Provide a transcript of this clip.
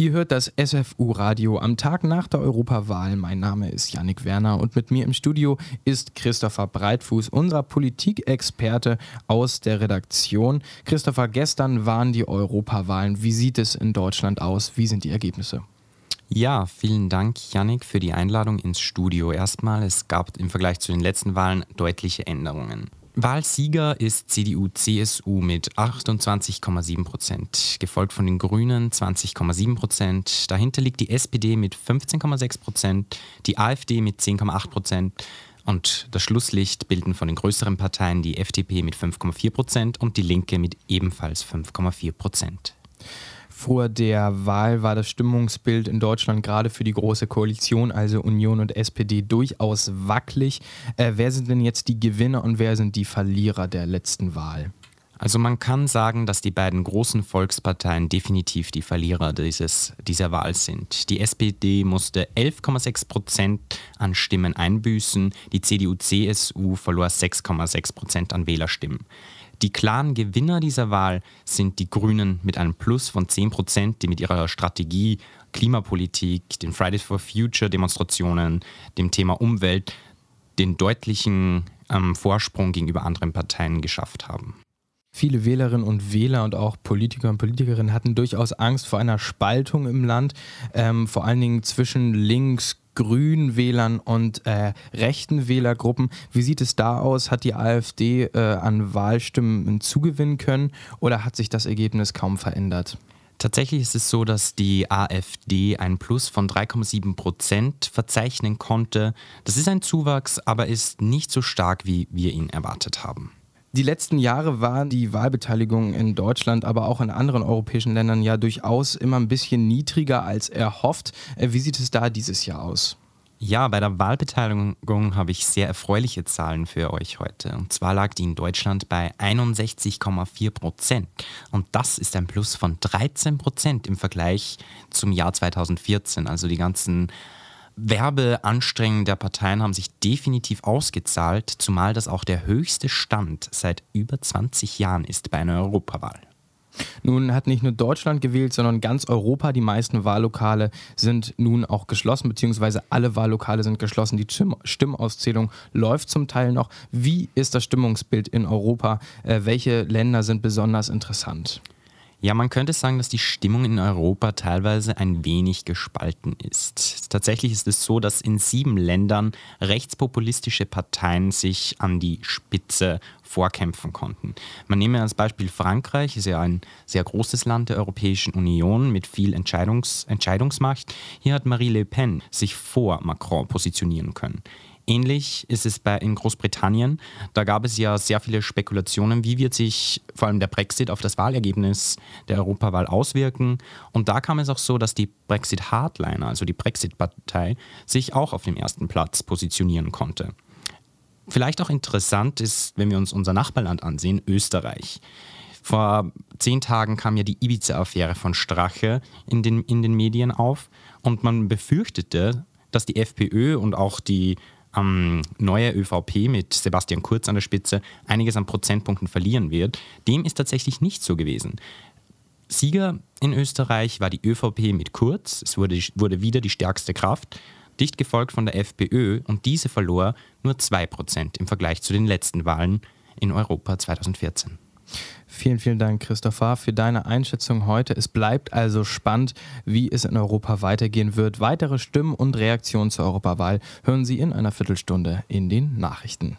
Ihr hört das SFU-Radio am Tag nach der Europawahl. Mein Name ist Yannick Werner und mit mir im Studio ist Christopher Breitfuß, unser Politikexperte aus der Redaktion. Christopher, gestern waren die Europawahlen. Wie sieht es in Deutschland aus? Wie sind die Ergebnisse? Ja, vielen Dank, Yannick, für die Einladung ins Studio. Erstmal, es gab im Vergleich zu den letzten Wahlen deutliche Änderungen. Wahlsieger ist CDU-CSU mit 28,7 Prozent, gefolgt von den Grünen 20,7 Prozent. Dahinter liegt die SPD mit 15,6 Prozent, die AfD mit 10,8 Prozent und das Schlusslicht bilden von den größeren Parteien die FDP mit 5,4 Prozent und die Linke mit ebenfalls 5,4 Prozent. Vor der Wahl war das Stimmungsbild in Deutschland gerade für die Große Koalition, also Union und SPD, durchaus wackelig. Äh, wer sind denn jetzt die Gewinner und wer sind die Verlierer der letzten Wahl? Also man kann sagen, dass die beiden großen Volksparteien definitiv die Verlierer dieses, dieser Wahl sind. Die SPD musste 11,6 Prozent an Stimmen einbüßen, die CDU-CSU verlor 6,6 Prozent an Wählerstimmen. Die klaren Gewinner dieser Wahl sind die Grünen mit einem Plus von 10 Prozent, die mit ihrer Strategie, Klimapolitik, den Fridays for Future Demonstrationen, dem Thema Umwelt den deutlichen ähm, Vorsprung gegenüber anderen Parteien geschafft haben. Viele Wählerinnen und Wähler und auch Politiker und Politikerinnen hatten durchaus Angst vor einer Spaltung im Land, ähm, vor allen Dingen zwischen links, grünen Wählern und äh, rechten Wählergruppen. Wie sieht es da aus? Hat die AfD äh, an Wahlstimmen zugewinnen können oder hat sich das Ergebnis kaum verändert? Tatsächlich ist es so, dass die AfD ein Plus von 3,7 Prozent verzeichnen konnte. Das ist ein Zuwachs, aber ist nicht so stark, wie wir ihn erwartet haben. Die letzten Jahre war die Wahlbeteiligung in Deutschland, aber auch in anderen europäischen Ländern ja durchaus immer ein bisschen niedriger als erhofft. Äh, wie sieht es da dieses Jahr aus? Ja, bei der Wahlbeteiligung habe ich sehr erfreuliche Zahlen für euch heute. Und zwar lag die in Deutschland bei 61,4 Prozent. Und das ist ein Plus von 13 Prozent im Vergleich zum Jahr 2014. Also die ganzen Werbeanstrengungen der Parteien haben sich definitiv ausgezahlt, zumal das auch der höchste Stand seit über 20 Jahren ist bei einer Europawahl. Nun hat nicht nur Deutschland gewählt, sondern ganz Europa. Die meisten Wahllokale sind nun auch geschlossen, beziehungsweise alle Wahllokale sind geschlossen. Die Stimmauszählung läuft zum Teil noch. Wie ist das Stimmungsbild in Europa? Äh, welche Länder sind besonders interessant? Ja, man könnte sagen, dass die Stimmung in Europa teilweise ein wenig gespalten ist. Tatsächlich ist es so, dass in sieben Ländern rechtspopulistische Parteien sich an die Spitze vorkämpfen konnten. Man nehme als Beispiel Frankreich, ist ja ein sehr großes Land der Europäischen Union mit viel Entscheidungs Entscheidungsmacht. Hier hat Marie Le Pen sich vor Macron positionieren können. Ähnlich ist es bei, in Großbritannien. Da gab es ja sehr viele Spekulationen, wie wird sich vor allem der Brexit auf das Wahlergebnis der Europawahl auswirken. Und da kam es auch so, dass die Brexit-Hardliner, also die Brexit-Partei, sich auch auf dem ersten Platz positionieren konnte. Vielleicht auch interessant ist, wenn wir uns unser Nachbarland ansehen, Österreich. Vor zehn Tagen kam ja die Ibiza-Affäre von Strache in den, in den Medien auf und man befürchtete, dass die FPÖ und auch die ähm, neue ÖVP mit Sebastian Kurz an der Spitze einiges an Prozentpunkten verlieren wird. Dem ist tatsächlich nicht so gewesen. Sieger in Österreich war die ÖVP mit Kurz. Es wurde, wurde wieder die stärkste Kraft, dicht gefolgt von der FPÖ und diese verlor nur 2% im Vergleich zu den letzten Wahlen in Europa 2014. Vielen, vielen Dank, Christopher, für deine Einschätzung heute. Es bleibt also spannend, wie es in Europa weitergehen wird. Weitere Stimmen und Reaktionen zur Europawahl hören Sie in einer Viertelstunde in den Nachrichten.